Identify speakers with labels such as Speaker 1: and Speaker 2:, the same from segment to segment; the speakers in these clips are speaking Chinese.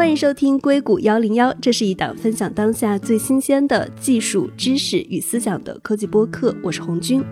Speaker 1: 欢迎收听硅谷幺零幺，这是一档分享当下最新鲜的技术知识与思想的科技播客，我是红军。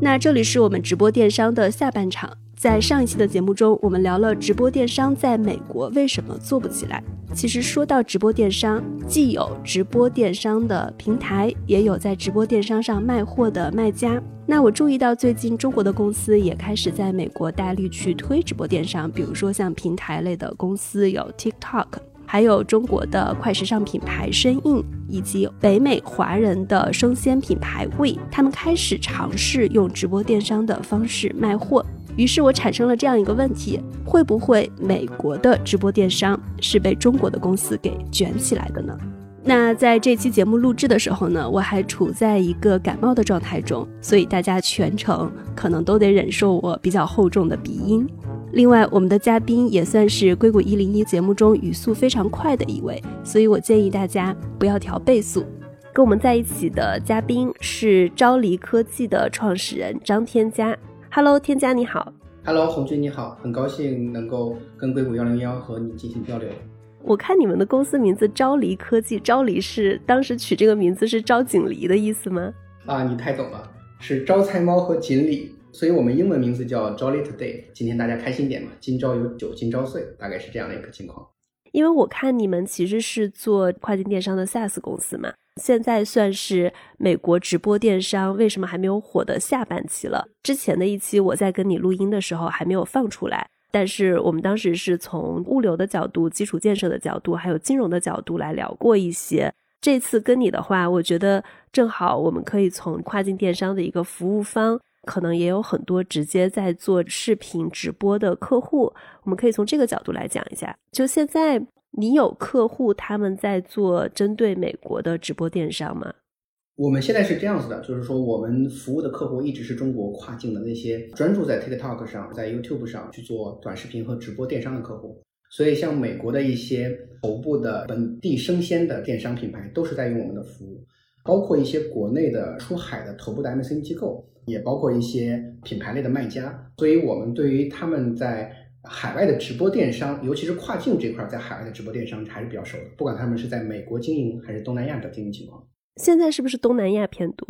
Speaker 1: 那这里是我们直播电商的下半场。在上一期的节目中，我们聊了直播电商在美国为什么做不起来。其实说到直播电商，既有直播电商的平台，也有在直播电商上卖货的卖家。那我注意到最近中国的公司也开始在美国大力去推直播电商，比如说像平台类的公司有 TikTok，还有中国的快时尚品牌深印，以及北美华人的生鲜品牌味，他们开始尝试用直播电商的方式卖货。于是我产生了这样一个问题：会不会美国的直播电商是被中国的公司给卷起来的呢？那在这期节目录制的时候呢，我还处在一个感冒的状态中，所以大家全程可能都得忍受我比较厚重的鼻音。另外，我们的嘉宾也算是硅谷一零一节目中语速非常快的一位，所以我建议大家不要调倍速。跟我们在一起的嘉宾是昭黎科技的创始人张天佳。Hello，添加你好。
Speaker 2: Hello，红军你好，很高兴能够跟硅谷幺零幺和你进行交流。
Speaker 1: 我看你们的公司名字昭离科技，昭离是当时取这个名字是招锦鲤的意思吗？
Speaker 2: 啊，你太懂了，是招财猫和锦鲤，所以我们英文名字叫 Jolly Today。今天大家开心点嘛，今朝有酒今朝醉，大概是这样的一个情况。
Speaker 1: 因为我看你们其实是做跨境电商的 SaaS 公司嘛。现在算是美国直播电商为什么还没有火的下半期了。之前的一期我在跟你录音的时候还没有放出来，但是我们当时是从物流的角度、基础建设的角度，还有金融的角度来聊过一些。这次跟你的话，我觉得正好我们可以从跨境电商的一个服务方，可能也有很多直接在做视频直播的客户，我们可以从这个角度来讲一下。就现在。你有客户他们在做针对美国的直播电商吗？
Speaker 2: 我们现在是这样子的，就是说我们服务的客户一直是中国跨境的那些专注在 TikTok 上、在 YouTube 上去做短视频和直播电商的客户。所以像美国的一些头部的本地生鲜的电商品牌都是在用我们的服务，包括一些国内的出海的头部的 MCN 机构，也包括一些品牌类的卖家。所以我们对于他们在海外的直播电商，尤其是跨境这块，在海外的直播电商还是比较熟的。不管他们是在美国经营还是东南亚的经营情况，
Speaker 1: 现在是不是东南亚偏多？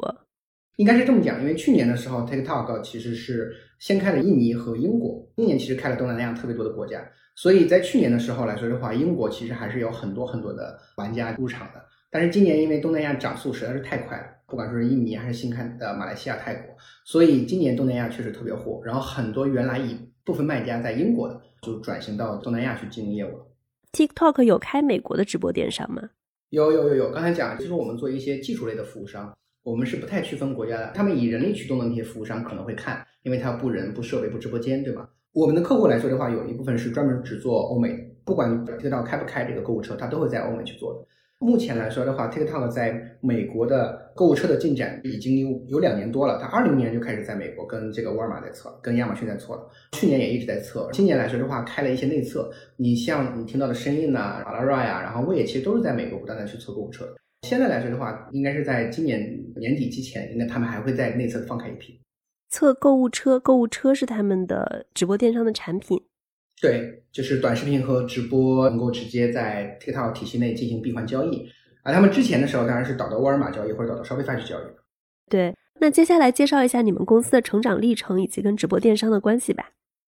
Speaker 2: 应该是这么讲，因为去年的时候，TikTok 其实是先开了印尼和英国，今年其实开了东南亚特别多的国家。所以在去年的时候来说的话，英国其实还是有很多很多的玩家入场的。但是今年因为东南亚涨速实在是太快了，不管说是印尼还是新开的马来西亚、泰国，所以今年东南亚确实特别火。然后很多原来以部分卖家在英国的就转型到东南亚去经营业务了。
Speaker 1: TikTok 有开美国的直播电商吗？
Speaker 2: 有有有有，刚才讲就是我们做一些技术类的服务商，我们是不太区分国家的。他们以人力驱动的那些服务商可能会看，因为他不人、不设备、不直播间，对吧？我们的客户来说的话，有一部分是专门只做欧美，不管你 TikTok 开不开这个购物车，他都会在欧美去做的。目前来说的话，TikTok 在美国的购物车的进展已经有有两年多了。它二零年就开始在美国跟这个沃尔玛在测，跟亚马逊在测了。去年也一直在测。今年来说的话，开了一些内测。你像你听到的声音呐、a l a r a 呀，然后味其实都是在美国不断的去测购物车。现在来说的话，应该是在今年年底之前，应该他们还会在内测放开一批。
Speaker 1: 测购物车，购物车是他们的直播电商的产品。
Speaker 2: 对，就是短视频和直播能够直接在 TikTok 体系内进行闭环交易，而他们之前的时候当然是导到沃尔玛交易或者导到 Shopify 去交易。
Speaker 1: 对，那接下来介绍一下你们公司的成长历程以及跟直播电商的关系吧。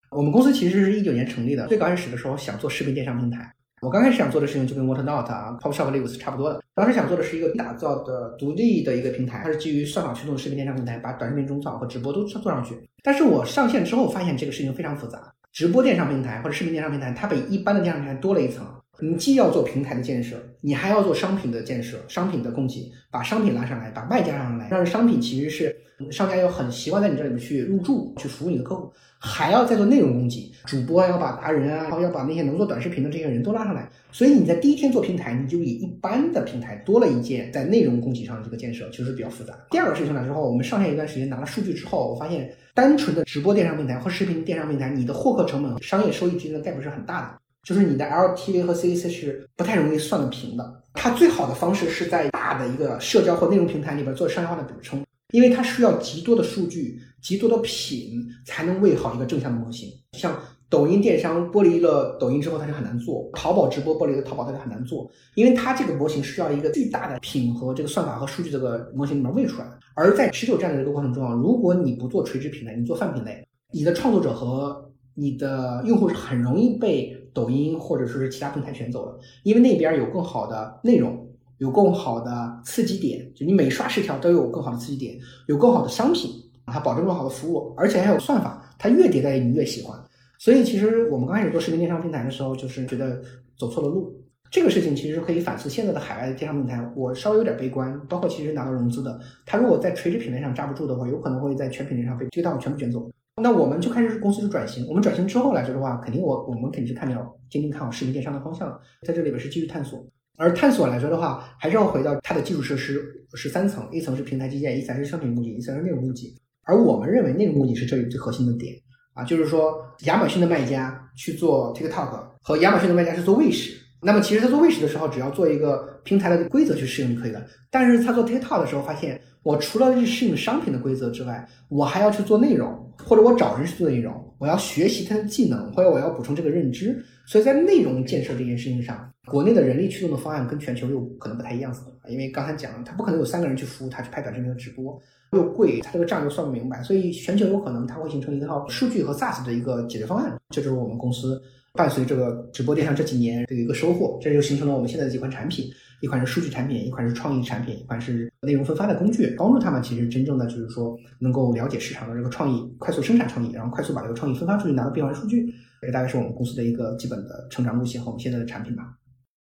Speaker 2: 我们公司其实是一九年成立的，最刚开始的时候想做视频电商平台。我刚开始想做的事情就跟 Whatnot 啊、Pop Shop Lives 差不多的，当时想做的是一个打造的独立的一个平台，它是基于算法驱动的视频电商平台，把短视频中草和直播都做上去。但是我上线之后发现这个事情非常复杂。直播电商平台或者视频电商平台，它比一般的电商平台多了一层。你既要做平台的建设，你还要做商品的建设、商品的供给，把商品拉上来，把卖家拉上来，让商品其实是商家要很习惯在你这里面去入驻、去服务你的客户，还要再做内容供给，主播要把达人啊，然后要把那些能做短视频的这些人都拉上来。所以你在第一天做平台，你就比一般的平台多了一件在内容供给上的这个建设，其实比较复杂。第二个事情呢，之后我们上线一段时间拿了数据之后，我发现单纯的直播电商平台或视频电商平台，你的获客成本、商业收益之间的概率是很大的。就是你的 LTV 和 CAC 是不太容易算得平的。它最好的方式是在大的一个社交或内容平台里边做商业化的补充，因为它需要极多的数据、极多的品才能喂好一个正向的模型。像抖音电商剥离了抖音之后，它就很难做；淘宝直播剥离了淘宝，它就很难做，因为它这个模型需要一个巨大的品和这个算法和数据这个模型里面喂出来。而在持久战的这个过程中啊，如果你不做垂直平台，你做泛品类，你的创作者和你的用户是很容易被抖音或者说是其他平台选走了，因为那边有更好的内容。有更好的刺激点，就你每刷十条都有更好的刺激点，有更好的商品，它保证更好的服务，而且还有算法，它越迭代你越喜欢。所以其实我们刚开始做视频电商平台的时候，就是觉得走错了路。这个事情其实可以反思现在的海外的电商平台，我稍微有点悲观。包括其实拿到融资的，他如果在垂直品类上扎不住的话，有可能会在全品类上被这个道全部卷走。那我们就开始公司就转型，我们转型之后来说的话，肯定我我们肯定是看到坚定看好视频电商的方向，在这里边是继续探索。而探索来说的话，还是要回到它的基础设施是三层，一层是平台基建，一层是商品供给，一层是内容供给。而我们认为内容供给是这里最核心的点啊，就是说亚马逊的卖家去做 TikTok 和亚马逊的卖家是做卫士，那么其实他做卫士的时候，只要做一个平台的规则去适应就可以了。但是他做 TikTok 的时候，发现我除了去适应商品的规则之外，我还要去做内容，或者我找人去做内容，我要学习他的技能，或者我要补充这个认知。所以在内容建设这件事情上，国内的人力驱动的方案跟全球又可能不太一样子因为刚才讲了，他不可能有三个人去服务他去拍短视频的直播，又贵，他这个账又算不明白，所以全球有可能它会形成一套数据和 SaaS 的一个解决方案。这就是我们公司伴随这个直播电商这几年的一个收获，这就形成了我们现在的几款产品，一款是数据产品，一款是创意产品，一款是内容分发的工具，帮助他们其实真正的就是说能够了解市场的这个创意，快速生产创意，然后快速把这个创意分发出去，拿到闭环数据。这个大概是我们公司的一个基本的成长路线和我们现在的产品吧。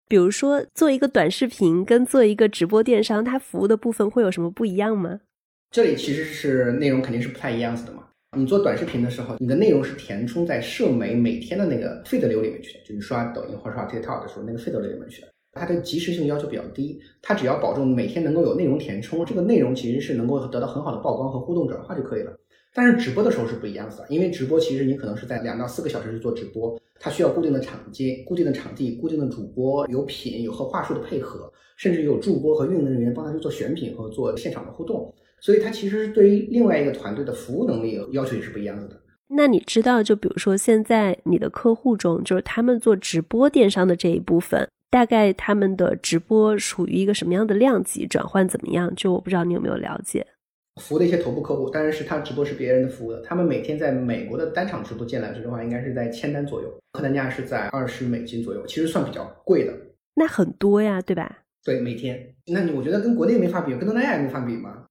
Speaker 1: 比如说，做一个短视频跟做一个直播电商，它服务的部分会有什么不一样吗？
Speaker 2: 这里其实是内容肯定是不太一样子的嘛。你做短视频的时候，你的内容是填充在社媒每天的那个 feed 流里面去的，就是刷抖音或者刷 TikTok 的时候，那个 feed 流里面去的。它的及时性要求比较低，它只要保证每天能够有内容填充，这个内容其实是能够得到很好的曝光和互动转化就可以了。但是直播的时候是不一样的，因为直播其实你可能是在两到四个小时去做直播，它需要固定的场间、固定的场地、固定的主播，有品有和话术的配合，甚至有助播和运营人员帮他去做选品和做现场的互动，所以它其实对于另外一个团队的服务能力要求也是不一样的。
Speaker 1: 那你知道，就比如说现在你的客户中，就是他们做直播电商的这一部分，大概他们的直播属于一个什么样的量级，转换怎么样？就我不知道你有没有了解。
Speaker 2: 服务的一些头部客户，当然是他直播是别人的服务的，他们每天在美国的单场直播间来说的话，应该是在千单左右，客单价是在二十美金左右，其实算比较贵的。
Speaker 1: 那很多呀，对吧？
Speaker 2: 对，每天。那你我觉得跟国内没法比，跟东南亚也没法比吗？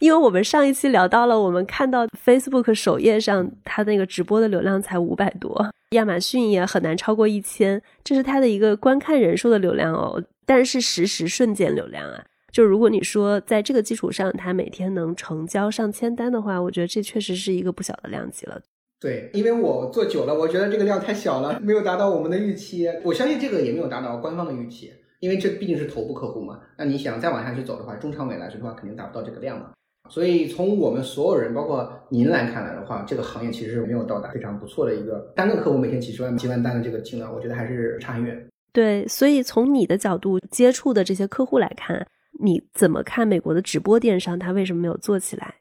Speaker 1: 因为我们上一期聊到了，我们看到 Facebook 首页上它那个直播的流量才五百多，亚马逊也很难超过一千，这是它的一个观看人数的流量哦，但是实时瞬间流量啊。就如果你说在这个基础上，他每天能成交上千单的话，我觉得这确实是一个不小的量级了。
Speaker 2: 对，因为我做久了，我觉得这个量太小了，没有达到我们的预期。我相信这个也没有达到官方的预期，因为这毕竟是头部客户嘛。那你想再往下去走的话，中长尾来说的话，肯定达不到这个量嘛。所以从我们所有人，包括您来看来的话，这个行业其实没有到达非常不错的一个单个客户每天几十万、几万单的这个金额，我觉得还是差很远。
Speaker 1: 对，所以从你的角度接触的这些客户来看。你怎么看美国的直播电商？它为什么没有做起来？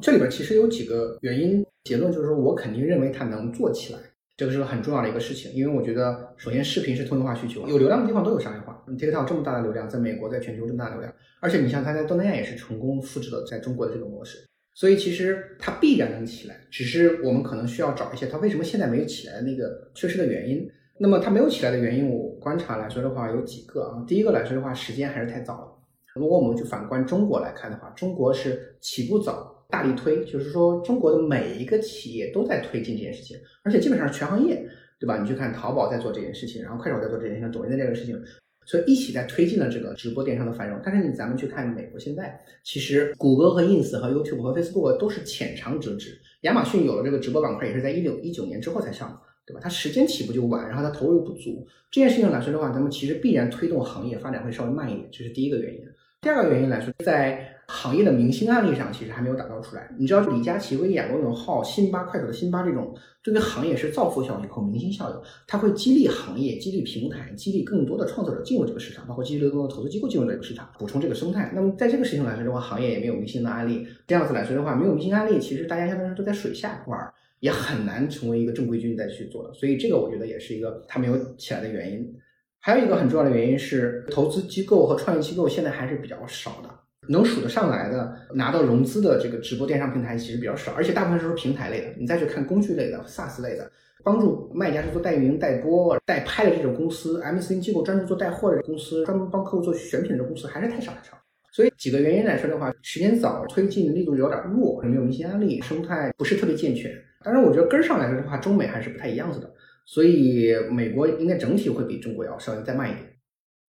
Speaker 2: 这里边其实有几个原因，结论就是说我肯定认为它能做起来，这个是个很重要的一个事情。因为我觉得，首先视频是通用化需求，有流量的地方都有商业化。你 TikTok 这么大的流量，在美国，在全球这么大流量，而且你像它在东南亚也是成功复制了在中国的这个模式，所以其实它必然能起来，只是我们可能需要找一些它为什么现在没有起来的那个缺失的原因。那么它没有起来的原因，我观察来说的话有几个啊。第一个来说的话，时间还是太早了。如果我们去反观中国来看的话，中国是起步早，大力推，就是说中国的每一个企业都在推进这件事情，而且基本上全行业，对吧？你去看淘宝在做这件事情，然后快手在做这件事情，抖音在这个事情，所以一起在推进了这个直播电商的繁荣。但是你咱们去看美国现在，其实谷歌和 ins 和 youtube 和 facebook 都是浅尝辄止，亚马逊有了这个直播板块也是在一六一九年之后才上的，对吧？它时间起步就晚，然后它投入不足，这件事情来说的话，咱们其实必然推动行业发展会稍微慢一点，这是第一个原因。第二个原因来说，在行业的明星案例上，其实还没有打造出来。你知道，李佳琦、薇娅、罗永浩、辛巴、快手的辛巴这种，对于行业是造富效应和明星效应，它会激励行业、激励平台、激励更多的创作者进入这个市场，包括激励更多的投资机构进入这个市场，补充这个生态。那么，在这个事情来说的话，行业也没有明星的案例。这样子来说的话，没有明星案例，其实大家相当于都在水下玩。也很难成为一个正规军再去做的。所以这个我觉得也是一个它没有起来的原因。还有一个很重要的原因是，投资机构和创业机构现在还是比较少的，能数得上来的拿到融资的这个直播电商平台其实比较少，而且大部分都是平台类的。你再去看工具类的、SaaS 类的，帮助卖家去做代运营、代播、代拍的这种公司，MCN 机构专注做带货的公司，专门帮客户做选品的公司还是太少太少。所以几个原因来说的话，时间早，推进力度有点弱，没有明星案例，生态不是特别健全。当然，我觉得根上来说的话，中美还是不太一样子的。所以美国应该整体会比中国要稍微再慢一点。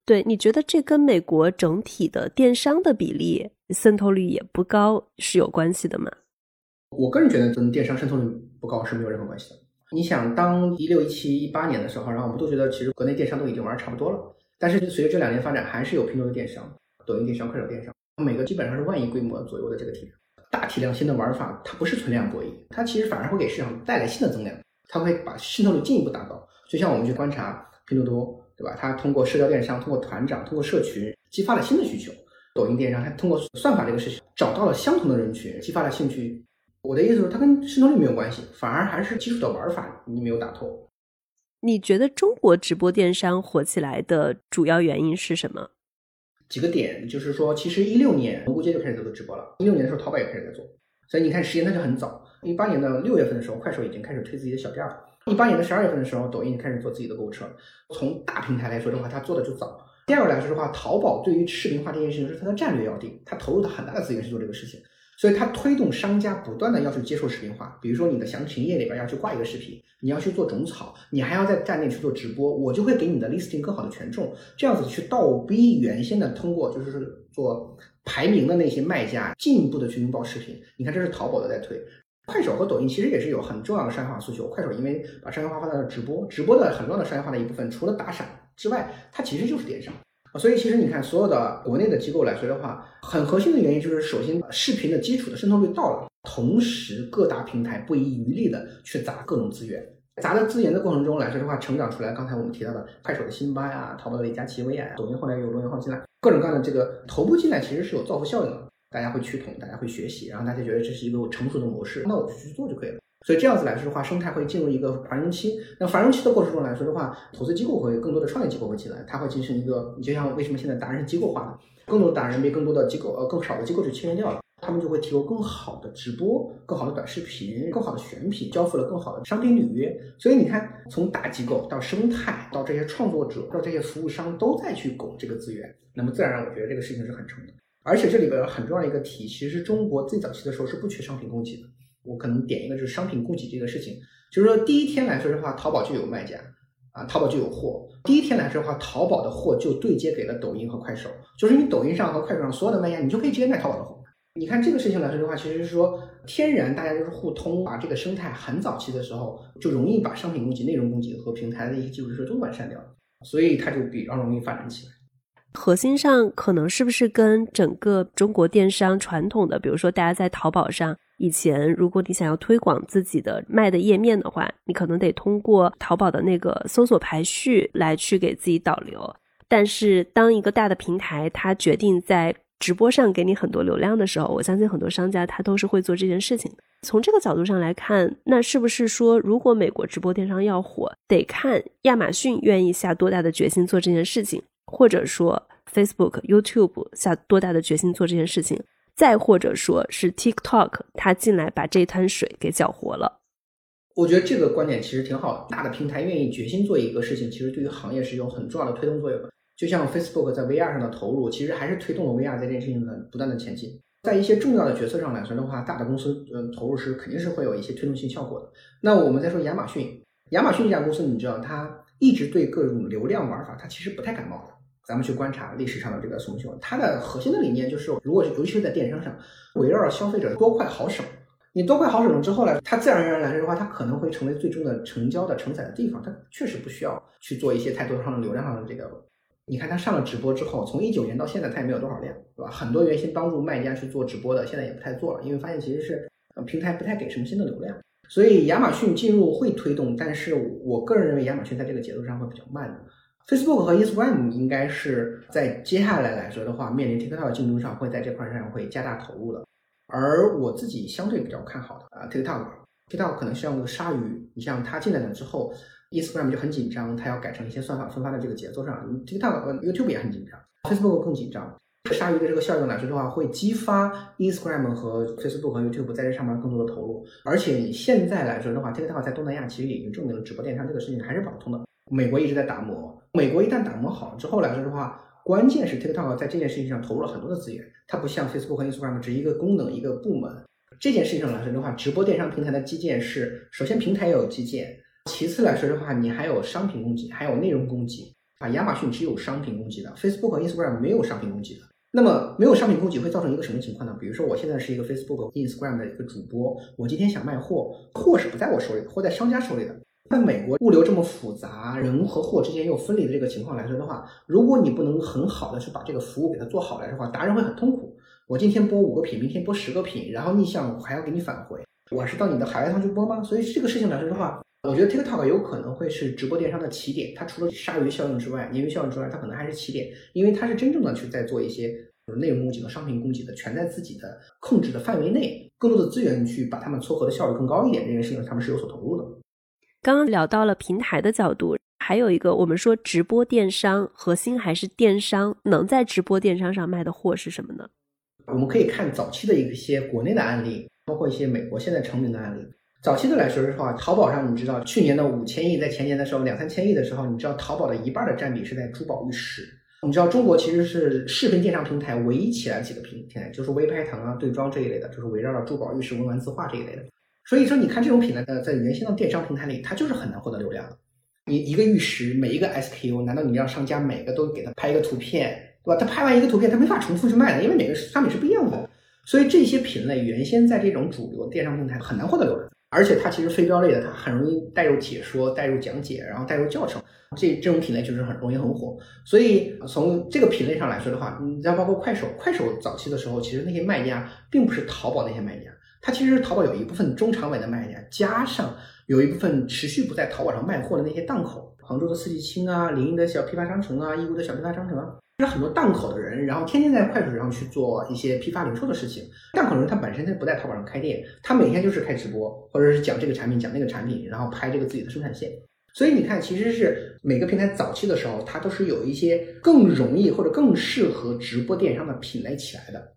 Speaker 1: 对，你觉得这跟美国整体的电商的比例渗透率也不高是有关系的吗？
Speaker 2: 我个人觉得跟电商渗透率不高是没有任何关系的。你想，当一六一七一八年的时候，然后我们都觉得其实国内电商都已经玩差不多了，但是随着这两年发展，还是有拼多多电商、抖音电商、快手电商，每个基本上是万亿规模左右的这个体量，大体量新的玩法，它不是存量博弈，它其实反而会给市场带来新的增量。它会把渗透率进一步打高，就像我们去观察拼多多，对吧？它通过社交电商、通过团长、通过社群，激发了新的需求。抖音电商它通过算法这个事情，找到了相同的人群，激发了兴趣。我的意思是，它跟渗透率没有关系，反而还是基础的玩法你没有打透。
Speaker 1: 你觉得中国直播电商火起来的主要原因是什么？
Speaker 2: 几个点，就是说，其实一六年蘑菇街就开始做直播了，一六年的时候淘宝也开始在做，所以你看时间它就很早。一八年的六月份的时候，快手已经开始推自己的小店了。一八年的十二月份的时候，抖音开始做自己的购物车。从大平台来说的话，它做的就早。第二个来说的话，淘宝对于视频化这件事情是它的战略要定，它投入了很大的资源去做这个事情。所以它推动商家不断的要去接受视频化，比如说你的详情页里边要去挂一个视频，你要去做种草，你还要在站内去做直播，我就会给你的 listing 更好的权重，这样子去倒逼原先的通过就是做排名的那些卖家进一步的去拥抱视频。你看这是淘宝的在推。快手和抖音其实也是有很重要的商业化诉求。快手因为把商业化放在了直播，直播的很重要的商业化的一部分，除了打赏之外，它其实就是电商。所以其实你看，所有的国内的机构来说的话，很核心的原因就是，首先视频的基础的渗透率到了，同时各大平台不遗余力的去砸各种资源，砸的资源的过程中来说的话，成长出来刚才我们提到的快手的辛巴呀，淘宝的李佳琦、薇娅，抖音后来有罗永浩进来，各种各样的这个头部进来，其实是有造福效应的。大家会趋同，大家会学习，然后大家觉得这是一个成熟的模式，那我就去做就可以了。所以这样子来说的话，生态会进入一个繁荣期。那繁荣期的过程中来说的话，投资机构会更多的创业机构会进来，它会进行一个，你就像为什么现在达人是机构化的，更多的达人被更多的机构呃更少的机构去签约掉了，他们就会提供更好的直播、更好的短视频、更好的选品，交付了更好的商品履约。所以你看，从大机构到生态，到这些创作者，到这些服务商都在去拱这个资源，那么自然而然，我觉得这个事情是很成的。而且这里边很重要的一个题，其实中国最早期的时候是不缺商品供给的。我可能点一个，就是商品供给这个事情，就是说第一天来说的话，淘宝就有卖家啊，淘宝就有货。第一天来说的话，淘宝的货就对接给了抖音和快手，就是你抖音上和快手上所有的卖家，你就可以直接卖淘宝的货。你看这个事情来说的话，其实是说天然大家就是互通，把这个生态很早期的时候就容易把商品供给、内容供给和平台的一些基础设施都完善掉，所以它就比较容易发展起来。
Speaker 1: 核心上可能是不是跟整个中国电商传统的，比如说大家在淘宝上以前，如果你想要推广自己的卖的页面的话，你可能得通过淘宝的那个搜索排序来去给自己导流。但是当一个大的平台它决定在直播上给你很多流量的时候，我相信很多商家他都是会做这件事情。从这个角度上来看，那是不是说，如果美国直播电商要火，得看亚马逊愿意下多大的决心做这件事情？或者说，Facebook、YouTube 下多大的决心做这件事情，再或者说是 TikTok，它进来把这滩水给搅活了。
Speaker 2: 我觉得这个观点其实挺好。大的平台愿意决心做一个事情，其实对于行业是有很重要的推动作用的。就像 Facebook 在 VR 上的投入，其实还是推动了 VR 在这件事情的不断的前进。在一些重要的决策上来说的话，大的公司嗯投入是肯定是会有一些推动性效果的。那我们再说亚马逊，亚马逊这家公司，你知道它一直对各种流量玩法，它其实不太感冒的。咱们去观察历史上的这个什么情况，它的核心的理念就是，如果是尤其是在电商上，围绕着消费者多快好省。你多快好省了之后呢，它自然而然来说的话，它可能会成为最终的成交的承载的地方。它确实不需要去做一些太多上的流量上的这个。你看它上了直播之后，从一九年到现在，它也没有多少量，对吧？很多原先帮助卖家去做直播的，现在也不太做了，因为发现其实是平台不太给什么新的流量。所以亚马逊进入会推动，但是我个人认为亚马逊在这个节奏上会比较慢的。Facebook 和 Instagram 应该是在接下来来说的话，面临 TikTok 的竞争上，会在这块上会加大投入的。而我自己相对比较看好的啊，TikTok TikTok 可能像那个鲨鱼，你像它进来了之后，Instagram 就很紧张，它要改成一些算法分发的这个节奏上，TikTok、YouTube 也很紧张，Facebook 更紧张。鲨鱼的这个效应来说的话，会激发 Instagram 和 Facebook 和 YouTube 在这上面更多的投入。而且现在来说的话，TikTok 在东南亚其实已经证明了直播电商这个事情还是跑通的。美国一直在打磨，美国一旦打磨好了之后来说的话，关键是 TikTok 在这件事情上投入了很多的资源。它不像 Facebook 和 Instagram 只一个功能一个部门。这件事情上来说的话，直播电商平台的基建是首先平台要有基建，其次来说的话，你还有商品供给，还有内容供给。啊，亚马逊只有商品供给的，Facebook 和 Instagram 没有商品供给的。那么没有商品供给会造成一个什么情况呢？比如说我现在是一个 Facebook、Instagram 的一个主播，我今天想卖货，货是不在我手里，货在商家手里的。在美国物流这么复杂，人和货之间又分离的这个情况来说的话，如果你不能很好的去把这个服务给它做好来的话，达人会很痛苦。我今天播五个品，明天播十个品，然后逆向我还要给你返回，我是到你的海外仓去播吗？所以这个事情来说的话，我觉得 TikTok 有可能会是直播电商的起点。它除了鲨鱼效应之外，鲶鱼效应之外，它可能还是起点，因为它是真正的去在做一些。内容供给和商品供给的全在自己的控制的范围内，更多的资源去把它们撮合的效率更高一点，这件事情他们是有所投入的。
Speaker 1: 刚刚聊到了平台的角度，还有一个我们说直播电商核心还是电商能在直播电商上卖的货是什么呢？
Speaker 2: 我们可以看早期的一些国内的案例，包括一些美国现在成名的案例。早期的来说的话，淘宝上你知道去年的五千亿，在前年的时候两三千亿的时候，你知道淘宝的一半的占比是在珠宝玉石。你知道中国其实是视频电商平台唯一起来几个平台，就是微拍堂啊、对庄这一类的，就是围绕着珠宝、玉石、文玩字画这一类的。所以说，你看这种品类的，在原先的电商平台里，它就是很难获得流量。你一个玉石，每一个 SKU，难道你让商家每个都给他拍一个图片，对吧？他拍完一个图片，他没法重复去卖的，因为每个商品是不一样的。所以这些品类原先在这种主流电商平台很难获得流量。而且它其实非标类的，它很容易带入解说、带入讲解，然后带入教程，这这种品类就是很容易很火。所以从这个品类上来说的话，你再包括快手，快手早期的时候，其实那些卖家并不是淘宝那些卖家，它其实淘宝有一部分中长尾的卖家，加上有一部分持续不在淘宝上卖货的那些档口，杭州的四季青啊，临沂的小批发商城啊，义乌的小批发商城啊。是很多档口的人，然后天天在快手上去做一些批发零售的事情。档口人他本身他不在淘宝上开店，他每天就是开直播，或者是讲这个产品讲那个产品，然后拍这个自己的生产线。所以你看，其实是每个平台早期的时候，它都是有一些更容易或者更适合直播电商的品类起来的。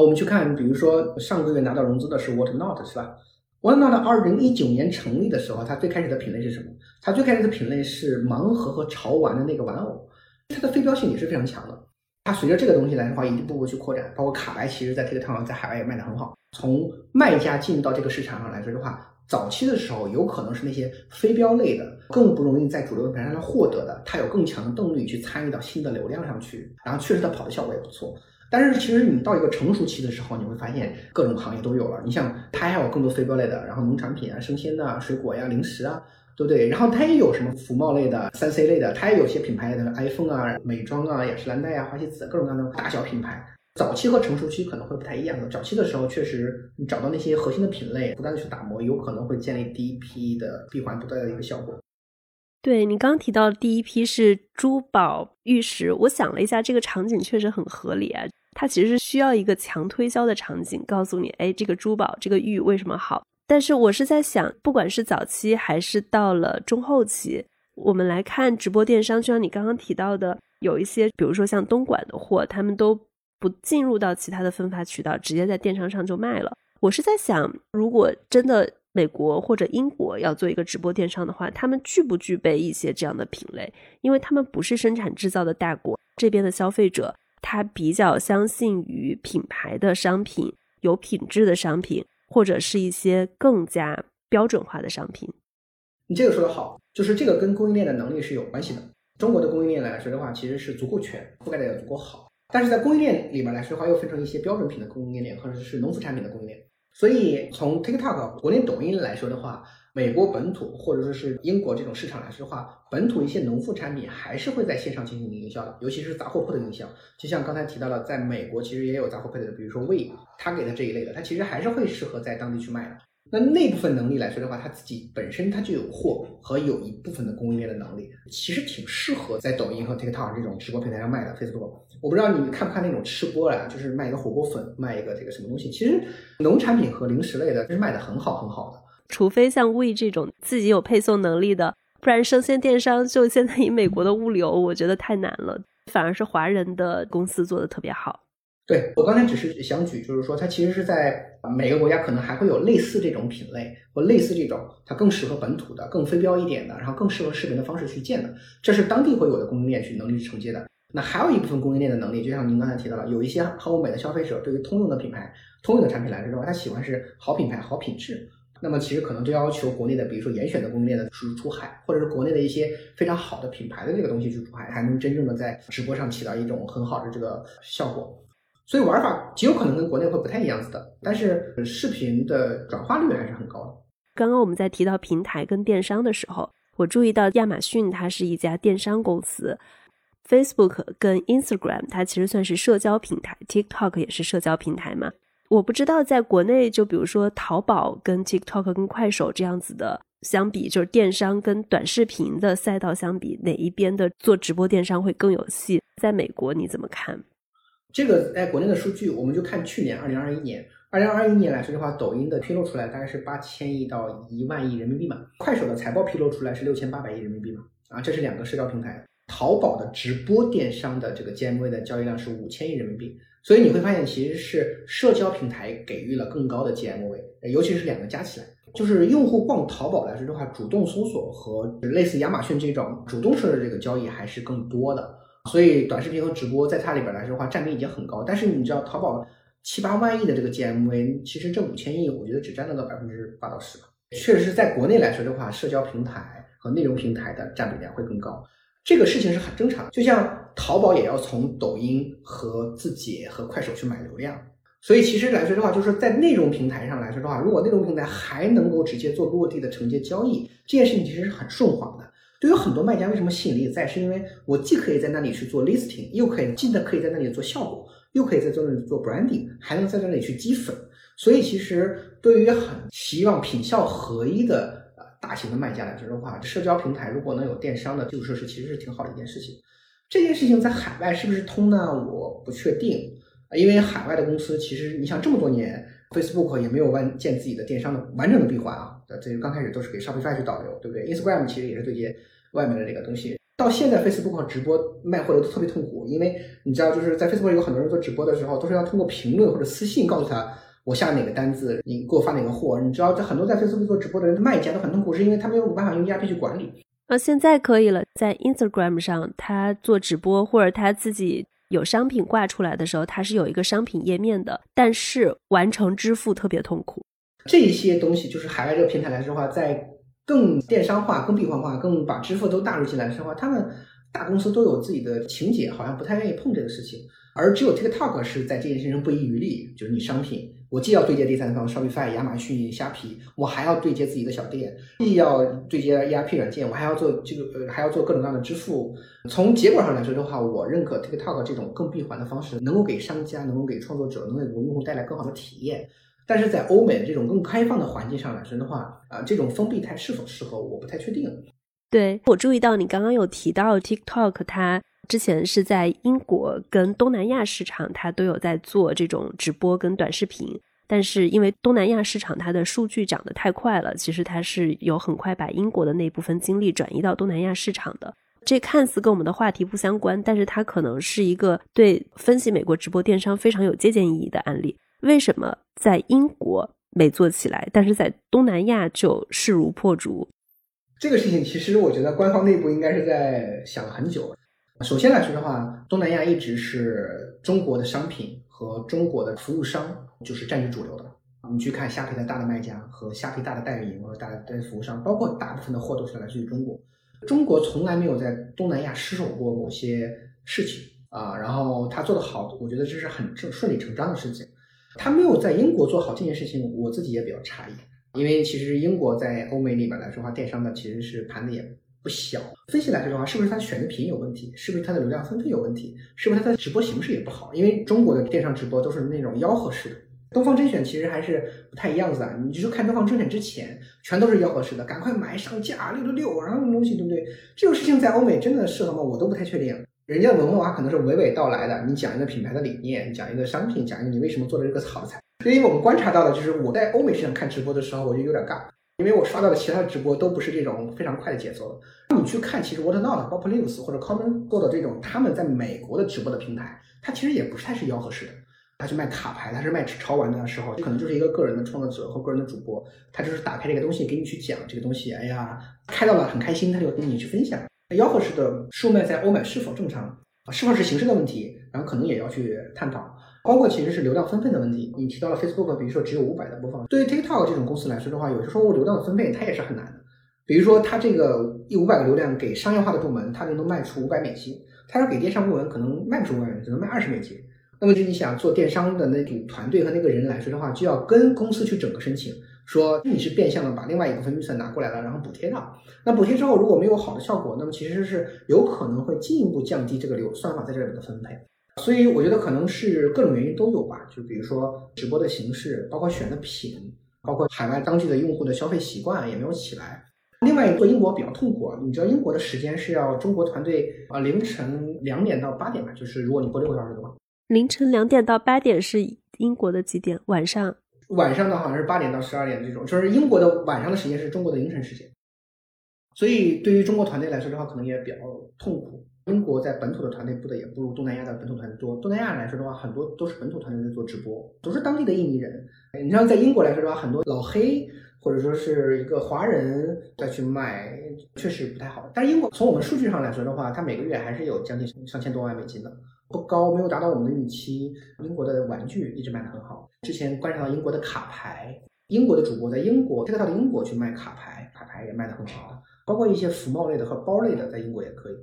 Speaker 2: 我们去看，比如说上个月拿到融资的是 What Not 是吧？What Not 二零一九年成立的时候，它最开始的品类是什么？它最开始的品类是盲盒和潮玩的那个玩偶。它的非标性也是非常强的，它随着这个东西来的话，一步步去扩展，包括卡牌，其实在 TikTok 上在海外也卖得很好。从卖家进入到这个市场上来说的话，早期的时候有可能是那些非标类的，更不容易在主流平台上获得的，它有更强的动力去参与到新的流量上去，然后确实它跑的效果也不错。但是其实你到一个成熟期的时候，你会发现各种行业都有了，你像它还有更多非标类的，然后农产品啊、生鲜的、水果呀、零食啊。对不对？然后它也有什么服贸类的、三 C 类的，它也有些品牌的 iPhone 啊、美妆啊、雅诗兰黛啊、花西子各种各样的大小品牌。早期和成熟期可能会不太一样的。早期的时候，确实你找到那些核心的品类，不断的去打磨，有可能会建立第一批的闭环不断的一个效果。
Speaker 1: 对你刚提到第一批是珠宝玉石，我想了一下，这个场景确实很合理啊。它其实是需要一个强推销的场景，告诉你，哎，这个珠宝这个玉为什么好。但是我是在想，不管是早期还是到了中后期，我们来看直播电商，就像你刚刚提到的，有一些，比如说像东莞的货，他们都不进入到其他的分发渠道，直接在电商上就卖了。我是在想，如果真的美国或者英国要做一个直播电商的话，他们具不具备一些这样的品类？因为他们不是生产制造的大国，这边的消费者他比较相信于品牌的商品，有品质的商品。或者是一些更加标准化的商品，
Speaker 2: 你这个说的好，就是这个跟供应链的能力是有关系的。中国的供应链来说的话，其实是足够全，覆盖的也足够好。但是在供应链里面来说的话，又分成一些标准品的供应链，或者是农副产品的供应链。所以从 TikTok、国内抖音来说的话，美国本土或者说是英国这种市场来说的话，本土一些农副产品还是会在线上进行营销的，尤其是杂货铺的营销。就像刚才提到了，在美国其实也有杂货铺的，比如说 We，他给的这一类的，它其实还是会适合在当地去卖的。那那部分能力来说的话，他自己本身他就有货和有一部分的供应链的能力，其实挺适合在抖音和 TikTok 这种直播平台上卖的。Facebook，我不知道你看不看那种吃播啊，就是卖一个火锅粉，卖一个这个什么东西。其实农产品和零食类的，是卖的很好很好的。
Speaker 1: 除非像 We 这种自己有配送能力的，不然生鲜电商就现在以美国的物流，我觉得太难了。反而是华人的公司做的特别好。
Speaker 2: 对我刚才只是想举，就是说它其实是在每个国家可能还会有类似这种品类或类似这种它更适合本土的、更非标一点的，然后更适合视频的方式去建的，这是当地会有的供应链去能力去承接的。那还有一部分供应链的能力，就像您刚才提到了，有一些很欧美的消费者对于通用的品牌、通用的产品来说的话，他喜欢是好品牌、好品质。那么其实可能就要求国内的，比如说严选的供应链的出出海，或者是国内的一些非常好的品牌的这个东西去出海，才能真正的在直播上起到一种很好的这个效果。所以玩法极有可能跟国内会不太一样子的，但是视频的转化率还是很高的。
Speaker 1: 刚刚我们在提到平台跟电商的时候，我注意到亚马逊它是一家电商公司，Facebook 跟 Instagram 它其实算是社交平台，TikTok 也是社交平台嘛。我不知道在国内，就比如说淘宝跟 TikTok 跟快手这样子的相比，就是电商跟短视频的赛道相比，哪一边的做直播电商会更有戏？在美国你怎么看？
Speaker 2: 这个在国内的数据，我们就看去年二零二一年，二零二一年来说的话，抖音的披露出来大概是八千亿到一万亿人民币嘛，快手的财报披露出来是六千八百亿人民币嘛，啊，这是两个社交平台。淘宝的直播电商的这个 GMV 的交易量是五千亿人民币。所以你会发现，其实是社交平台给予了更高的 GMV，尤其是两个加起来，就是用户逛淘宝来说的话，主动搜索和类似亚马逊这种主动式的这个交易还是更多的。所以短视频和直播在它里边来说的话，占比已经很高。但是你知道，淘宝七八万亿的这个 GMV，其实这五千亿，我觉得只占到了百分之八到十吧。确实是在国内来说的话，社交平台和内容平台的占比量会更高。这个事情是很正常的，就像淘宝也要从抖音和字节和快手去买流量，所以其实来说的话，就是在内容平台上来说的话，如果内容平台还能够直接做落地的承接交易，这件事情其实是很顺滑的。对于很多卖家，为什么吸引力在？是因为我既可以在那里去做 listing，又可以既的可以在那里做效果，又可以在这里做 branding，还能在这里去积粉。所以其实对于很希望品效合一的。大型的卖家来说的话，社交平台如果能有电商的基础设施，其实是挺好的一件事情。这件事情在海外是不是通呢？我不确定，因为海外的公司其实你想这么多年，Facebook 也没有完建自己的电商的完整的闭环啊。这刚开始都是给 Shopify 去导流，对不对？Instagram 其实也是对接外面的这个东西。到现在 Facebook 直播卖货流都特别痛苦，因为你知道，就是在 Facebook 有很多人做直播的时候，都是要通过评论或者私信告诉他。我下哪个单子，你给我发哪个货？你知道，这很多在 Facebook 做直播的人，卖家都很痛苦，是因为他没有办法用 ERP 去管理。
Speaker 1: 啊，现在可以了，在 Instagram 上，他做直播或者他自己有商品挂出来的时候，他是有一个商品页面的，但是完成支付特别痛苦。
Speaker 2: 这些东西就是海外这个平台来说的话，在更电商化、更闭环化、更把支付都纳入进来的话，他们大公司都有自己的情节，好像不太愿意碰这个事情。而只有 TikTok 是在这件事情上不遗余力，就是你商品，我既要对接第三方，Shopify、亚马逊、虾皮，我还要对接自己的小店，既要对接 ERP 软件，我还要做这个呃，还要做各种各样的支付。从结果上来说的话，我认可 TikTok 这种更闭环的方式，能够给商家、能够给创作者、能够给用户带来更好的体验。但是在欧美这种更开放的环境上来说的话，啊，这种封闭态是否适合，我不太确定。
Speaker 1: 对我注意到你刚刚有提到 TikTok，它。之前是在英国跟东南亚市场，它都有在做这种直播跟短视频，但是因为东南亚市场它的数据涨得太快了，其实它是有很快把英国的那部分精力转移到东南亚市场的。这看似跟我们的话题不相关，但是它可能是一个对分析美国直播电商非常有借鉴意义的案例。为什么在英国没做起来，但是在东南亚就势如破竹？
Speaker 2: 这个事情其实我觉得官方内部应该是在想了很久。首先来说的话，东南亚一直是中国的商品和中国的服务商就是占据主流的。你去看虾皮的大的卖家和虾皮大的代运营和大的服务商，包括大部分的货都是来自于中国。中国从来没有在东南亚失手过某些事情啊，然后他做的好，我觉得这是很正顺理成章的事情。他没有在英国做好这件事情，我自己也比较诧异，因为其实英国在欧美里面来说话，电商的其实是盘的也。不小，分析来说的话，是不是它选择品有问题？是不是它的流量分配有问题？是不是它的直播形式也不好？因为中国的电商直播都是那种吆喝式的，东方甄选其实还是不太一样子的。你就看东方甄选之前，全都是吆喝式的，赶快买上架六六六，然后那种东西，对不对？这种事情在欧美真的适合吗？我都不太确定。人家文化可能是娓娓道来的，你讲一个品牌的理念，讲一个商品，讲一个你为什么做的这个好菜。因为我们观察到的就是，我在欧美市场看直播的时候，我就有点尬。因为我刷到的其他的直播都不是这种非常快的节奏。你去看，其实 Whatnot、Bob Lives 或者 Common Go 的这种他们在美国的直播的平台，它其实也不是太是吆喝式的。他去卖卡牌，他是卖潮玩的时候，可能就是一个个人的创作者和个人的主播，他就是打开这个东西给你去讲这个东西。哎呀，开到了很开心，他就跟你去分享。吆喝式的售卖在欧美是否正常？是否是形式的问题？然后可能也要去探讨。包括其实是流量分配的问题。你提到了 Facebook，比如说只有五百的播放，对于 TikTok 这种公司来说的话，有些时候流量的分配它也是很难的。比如说它这个一五百个流量给商业化的部门，它就能卖出五百美金；它要给电商部门，可能卖不出五百美金，只能卖二十美金。那么就你想做电商的那组团队和那个人来说的话，就要跟公司去整个申请，说你是变相的把另外一部分预算拿过来了，然后补贴到。那补贴之后如果没有好的效果，那么其实是有可能会进一步降低这个流算法在这里的分配。所以我觉得可能是各种原因都有吧，就比如说直播的形式，包括选的品，包括海外当地的用户的消费习惯也没有起来。另外一个英国比较痛苦啊，你知道英国的时间是要中国团队啊凌晨两点到八点吧，就是如果你播六个小时的话。
Speaker 1: 凌晨两点到八点是英国的几点？晚上？
Speaker 2: 晚上的好像是八点到十二点这种，就是英国的晚上的时间是中国的凌晨时间。所以对于中国团队来说的话，可能也比较痛苦。英国在本土的团队布的也不如东南亚的本土团队多。东南亚来说的话，很多都是本土团队在做直播，都是当地的印尼人。你像在英国来说的话，很多老黑或者说是一个华人再去卖，确实不太好。但是英国从我们数据上来说的话，它每个月还是有将近上千多万美金的。不高，没有达到我们的预期。英国的玩具一直卖的很好。之前观察到英国的卡牌，英国的主播在英国，这个到英国去卖卡牌，卡牌也卖的很好。包括一些服贸类的和包类的，在英国也可以。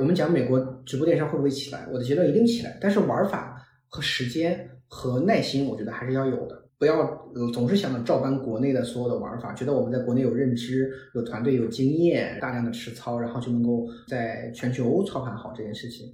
Speaker 2: 我们讲美国直播电商会不会起来？我的结论一定起来，但是玩法和时间和耐心，我觉得还是要有的。不要总是想着照搬国内的所有的玩法，觉得我们在国内有认知、有团队、有经验，大量的实操，然后就能够在全球操盘好这件事情。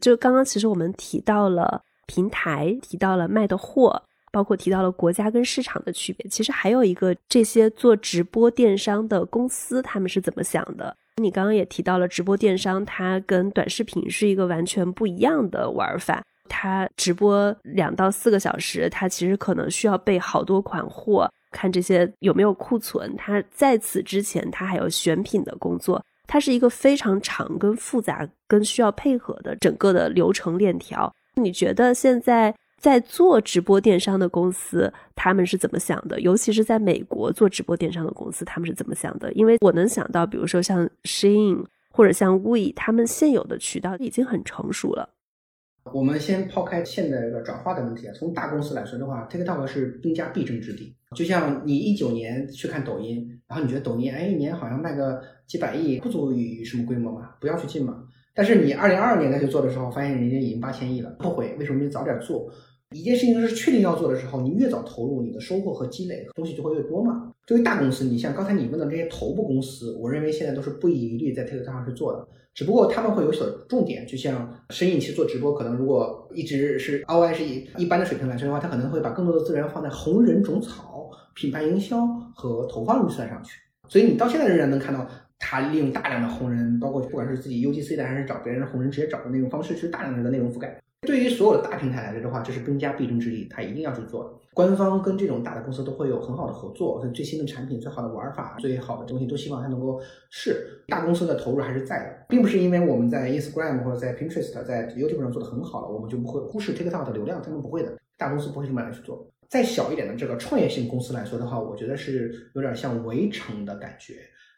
Speaker 1: 就刚刚其实我们提到了平台，提到了卖的货，包括提到了国家跟市场的区别。其实还有一个，这些做直播电商的公司他们是怎么想的？你刚刚也提到了直播电商，它跟短视频是一个完全不一样的玩法。它直播两到四个小时，它其实可能需要备好多款货，看这些有没有库存。它在此之前，它还有选品的工作。它是一个非常长、跟复杂、跟需要配合的整个的流程链条。你觉得现在在做直播电商的公司，他们是怎么想的？尤其是在美国做直播电商的公司，他们是怎么想的？因为我能想到，比如说像 Shein 或者像 We，他们现有的渠道已经很成熟了。
Speaker 2: 我们先抛开现在的转化的问题啊，从大公司来说的话，TikTok 是兵家必争之地。就像你一九年去看抖音，然后你觉得抖音哎一年好像卖个几百亿，不足以什么规模嘛，不要去进嘛。但是你二零二二年再去做的时候，发现人家已经八千亿了，后悔为什么没早点做？一件事情是确定要做的时候，你越早投入，你的收获和积累东西就会越多嘛。对于大公司，你像刚才你问的这些头部公司，我认为现在都是不遗余力在 TikTok 上去做的，只不过他们会有所重点，就像深影其做直播，可能如果一直是 ROI 是以一般的水平来说的话，他可能会把更多的资源放在红人种草、品牌营销和投放预算上去。所以你到现在仍然能看到他利用大量的红人，包括不管是自己 UGC 的还是找别人的红人直接找的那种方式，去大量的内容覆盖。对于所有的大平台来说的话，这是兵家必争之地，他一定要去做。官方跟这种大的公司都会有很好的合作，最新的产品、最好的玩法、最好的东西都希望它能够试。大公司的投入还是在的，并不是因为我们在 Instagram 或者在 Pinterest、在 YouTube 上做的很好了，我们就不会忽视 TikTok 的流量，他们不会的。大公司不会这么来去做。再小一点的这个创业性公司来说的话，我觉得是有点像围城的感觉。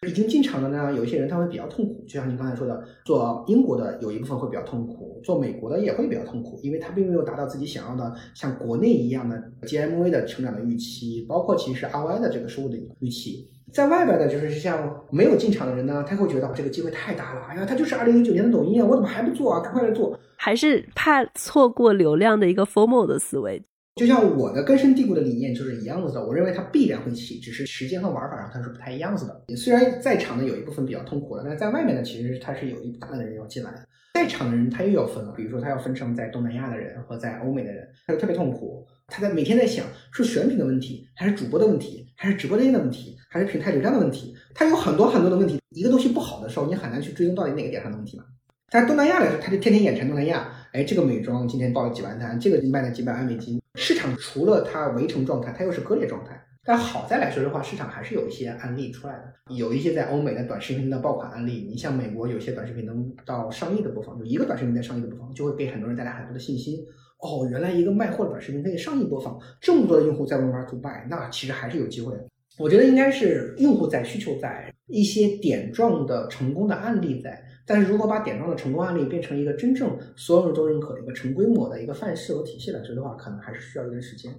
Speaker 2: 已经进场的呢，有一些人他会比较痛苦，就像您刚才说的，做英国的有一部分会比较痛苦，做美国的也会比较痛苦，因为他并没有达到自己想要的像国内一样的 GMV 的成长的预期，包括其实 ROI 的这个收入的预期。在外边的，就是像没有进场的人呢，他会觉得这个机会太大了，哎呀，他就是二零一九年的抖音啊，我怎么还不做啊？赶快来做，
Speaker 1: 还是怕错过流量的一个 formal 的思维。
Speaker 2: 就像我的根深蒂固的理念就是一样子的，我认为它必然会起，只是时间和玩法上它是不太一样子的。虽然在场的有一部分比较痛苦的，但是在外面呢，其实它是有一大量的人要进来的。在场的人他又要分了，比如说他要分成在东南亚的人和在欧美的人，他就特别痛苦。他在每天在想是选品的问题，还是主播的问题，还是直播间的问题，还是平台流量的问题。他有很多很多的问题。一个东西不好的时候，你很难去追踪到底哪个点上的问题嘛。在东南亚来说，他就天天眼馋东南亚。哎，这个美妆今天爆了几万单，这个卖了几百万美金。市场除了它围城状态，它又是割裂状态。但好在来说的话，市场还是有一些案例出来的，有一些在欧美的短视频的爆款案例。你像美国有些短视频能到上亿的播放，就一个短视频在上亿的播放，就会给很多人带来很多的信心。哦，原来一个卖货的短视频可以上亿播放，这么多的用户在玩玩 to buy，那其实还是有机会的。我觉得应该是用户在需求在一些点状的成功的案例在，但是如果把点状的成功案例变成一个真正所有人都认可的一个成规模的一个范式和体系来说的话，可能还是需要一段时间。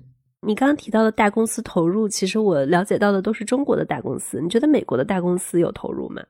Speaker 1: 你刚刚提到的大公司投入，其实我了解到的都是中国的大公司。你觉得美国的大公司有投入吗？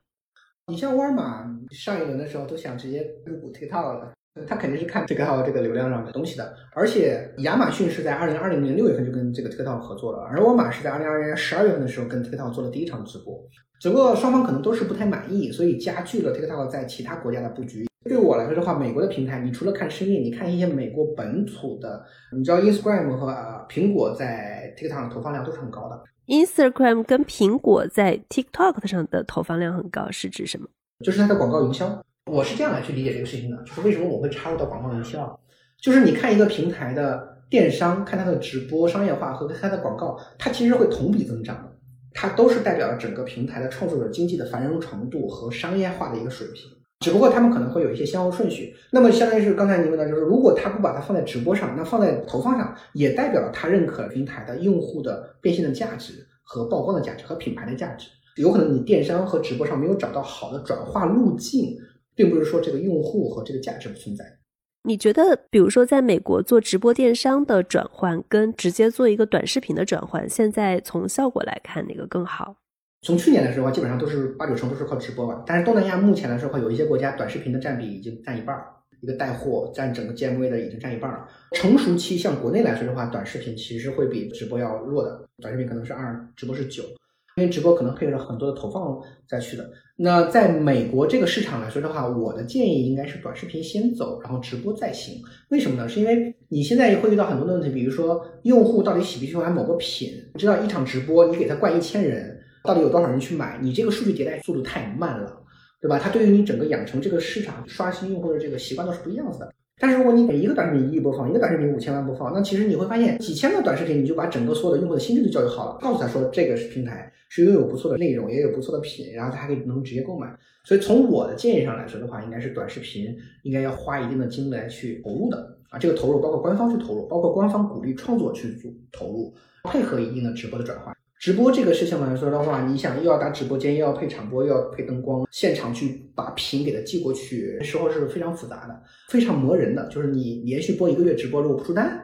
Speaker 2: 你像沃尔玛上一轮的时候都想直接入股 TikTok 了，他肯定是看 TikTok 这个流量上的东西的。而且亚马逊是在二零二零年六月份就跟这个 TikTok 合作了，而沃尔玛是在二零二零年十二月份的时候跟 TikTok 做了第一场直播。只不过双方可能都是不太满意，所以加剧了 TikTok 在其他国家的布局。对我来说的话，美国的平台，你除了看生意，你看一些美国本土的，你知道 Instagram 和苹果在 TikTok 的投放量都是很高的。
Speaker 1: Instagram 跟苹果在 TikTok 上的投放量很高，是指什么？
Speaker 2: 就是它的广告营销。我是这样来去理解这个事情的，就是为什么我会插入到广告营销？就是你看一个平台的电商，看它的直播商业化和它的广告，它其实会同比增长，它都是代表了整个平台的创作者经济的繁荣程度和商业化的一个水平。只不过他们可能会有一些先后顺序，那么相当于是刚才您问的，就是如果他不把它放在直播上，那放在投放上，也代表了他认可平台的用户的变现的价值和曝光的价值和品牌的价值。有可能你电商和直播上没有找到好的转化路径，并不是说这个用户和这个价值不存在。
Speaker 1: 你觉得，比如说在美国做直播电商的转换，跟直接做一个短视频的转换，现在从效果来看，哪个更好？
Speaker 2: 从去年来说的话，基本上都是八九成都是靠直播吧。但是东南亚目前来说的话，有一些国家短视频的占比已经占一半儿，一个带货占整个 GMV 的已经占一半了。成熟期像国内来说的话，短视频其实会比直播要弱的，短视频可能是二，直播是九，因为直播可能配合了很多的投放再去的。那在美国这个市场来说的话，我的建议应该是短视频先走，然后直播再行。为什么呢？是因为你现在会遇到很多的问题，比如说用户到底喜不喜欢某个品？知道一场直播你给他灌一千人。到底有多少人去买？你这个数据迭代速度太慢了，对吧？它对于你整个养成这个市场刷新用户的这个习惯都是不一样子的。但是如果你给一个短视频一亿播放，一个短视频五千万播放，那其实你会发现几千个短视频，你就把整个所有的用户的心智都教育好了，告诉他说这个是平台是拥有不错的内容，也有不错的品，然后他还可以能直接购买。所以从我的建议上来说的话，应该是短视频应该要花一定的精力来去投入的啊。这个投入包括官方去投入，包括官方鼓励创作去做投入，配合一定的直播的转化。直播这个事情来说的话，你想又要打直播间，又要配场播，又要配灯光，现场去把屏给它寄过去，时候是非常复杂的，非常磨人的。就是你连续播一个月直播如果不出单，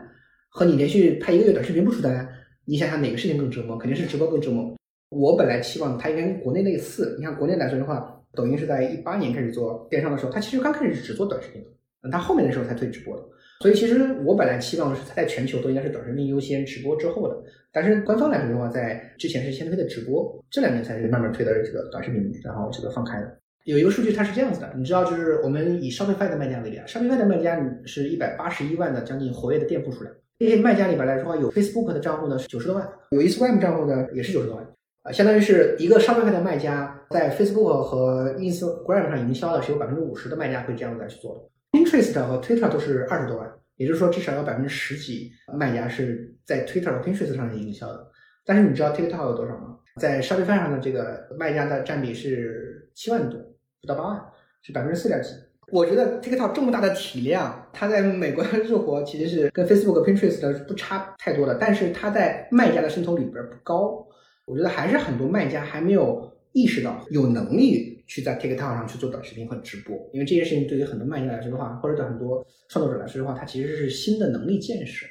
Speaker 2: 和你连续拍一个月短视频不出单，你想想哪个事情更折磨？肯定是直播更折磨。我本来期望它应该跟国内类似，你看国内来说的话，抖音是在一八年开始做电商的时候，它其实刚开始只做短视频的，它后面的时候才推直播的。所以其实我本来期望是在全球都应该是短视频优先，直播之后的。但是官方来说的话，在之前是先推的直播，这两年才是慢慢推的这个短视频，然后这个放开的。有一个数据它是这样子的，你知道，就是我们以 Shopify 的卖家为例啊，Shopify 的卖家是一百八十一万的将近活跃的店铺数量。这些卖家里边来说，有 Facebook 的账户呢是九十多万，有 Instagram 账户呢也是九十多万，啊，相当于是一个 Shopify 的卖家在 Facebook 和 Instagram 上营销的是有百分之五十的卖家会这样子来去做的。Pinterest 和 Twitter 都是二十多万，也就是说至少有百分之十几卖家是在 Twitter 和 Pinterest 上营销的。但是你知道 TikTok 有多少吗？在 Shopify 上的这个卖家的占比是七万多，不到八万，是百分之四点几。我觉得 TikTok 这么大的体量，它在美国的日活其实是跟 Facebook、Pinterest 的不差太多的，但是它在卖家的渗透里边不高。我觉得还是很多卖家还没有意识到有能力。去在 TikTok 上去做短视频和直播，因为这件事情对于很多卖家来说的话，或者对很多创作者来说的话，它其实是新的能力建设。